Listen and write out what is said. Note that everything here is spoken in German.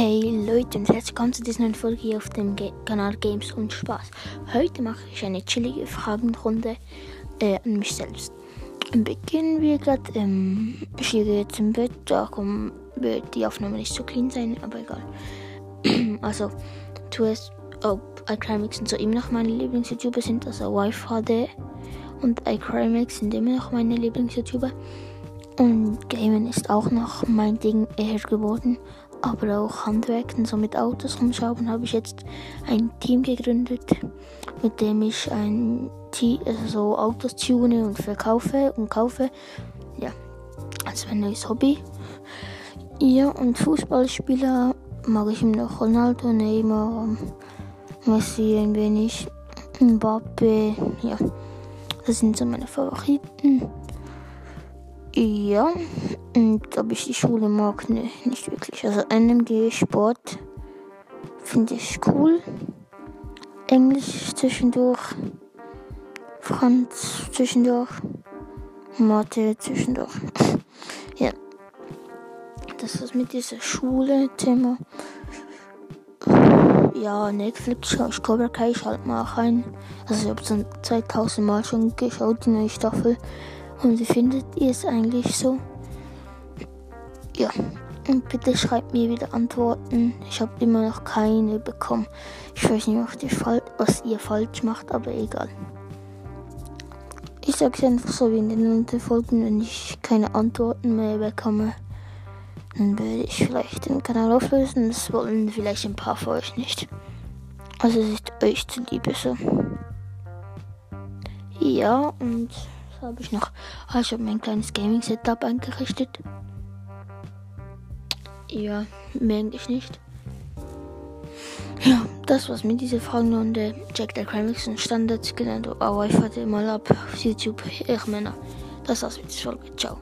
Hey Leute und herzlich willkommen zu dieser neuen Folge hier auf dem Ga Kanal Games und Spaß. Heute mache ich eine chillige Fragenrunde äh, an mich selbst. Beginnen wir gerade. Ähm, ich liege jetzt im Bett, darum wird die Aufnahme nicht so clean sein, aber egal. also, zuerst, ob iCrimex und so immer noch meine Lieblings-YouTuber sind, also Wi-Fi und iCrimex sind immer noch meine Lieblings-YouTuber. Und Gamen ist auch noch mein Ding eher geworden aber auch Handwerken, so mit Autos rumschrauben, habe ich jetzt ein Team gegründet, mit dem ich ein Team, also so Autos tune und verkaufe und kaufe. Ja, also ein neues Hobby. Ja, und Fußballspieler mag ich immer noch Ronaldo, Neymar, Messi ein wenig, Mbappe, ja, das sind so meine Favoriten. Ja, und ob ich die Schule mag, ne, nicht wirklich. Also NMG Sport finde ich cool. Englisch zwischendurch. Franz zwischendurch. Mathe zwischendurch. ja. Das ist mit dieser Schule-Thema. Ja, Netflix ich Cobra Kai, schalte mal rein. Also ich habe es 2000 Mal schon geschaut, die neue Staffel. Und wie findet ihr es eigentlich so? Ja, und bitte schreibt mir wieder Antworten. Ich habe immer noch keine bekommen. Ich weiß nicht, was ihr falsch macht, aber egal. Ich sage es einfach so wie in den anderen Folgen, wenn ich keine Antworten mehr bekomme, dann werde ich vielleicht den Kanal auflösen. Das wollen vielleicht ein paar von euch nicht. Also es ist euch zuliebe so. Ja, und habe ich noch. Ah, ich habe mein kleines Gaming-Setup eingerichtet. Ja, mehr eigentlich nicht. Ja, das war's mit dieser Fragenrunde. Jack der Crimix und Standards genannt, aber ich warte mal ab auf YouTube. Ich meine, das war's mit dieser Folge. Ciao.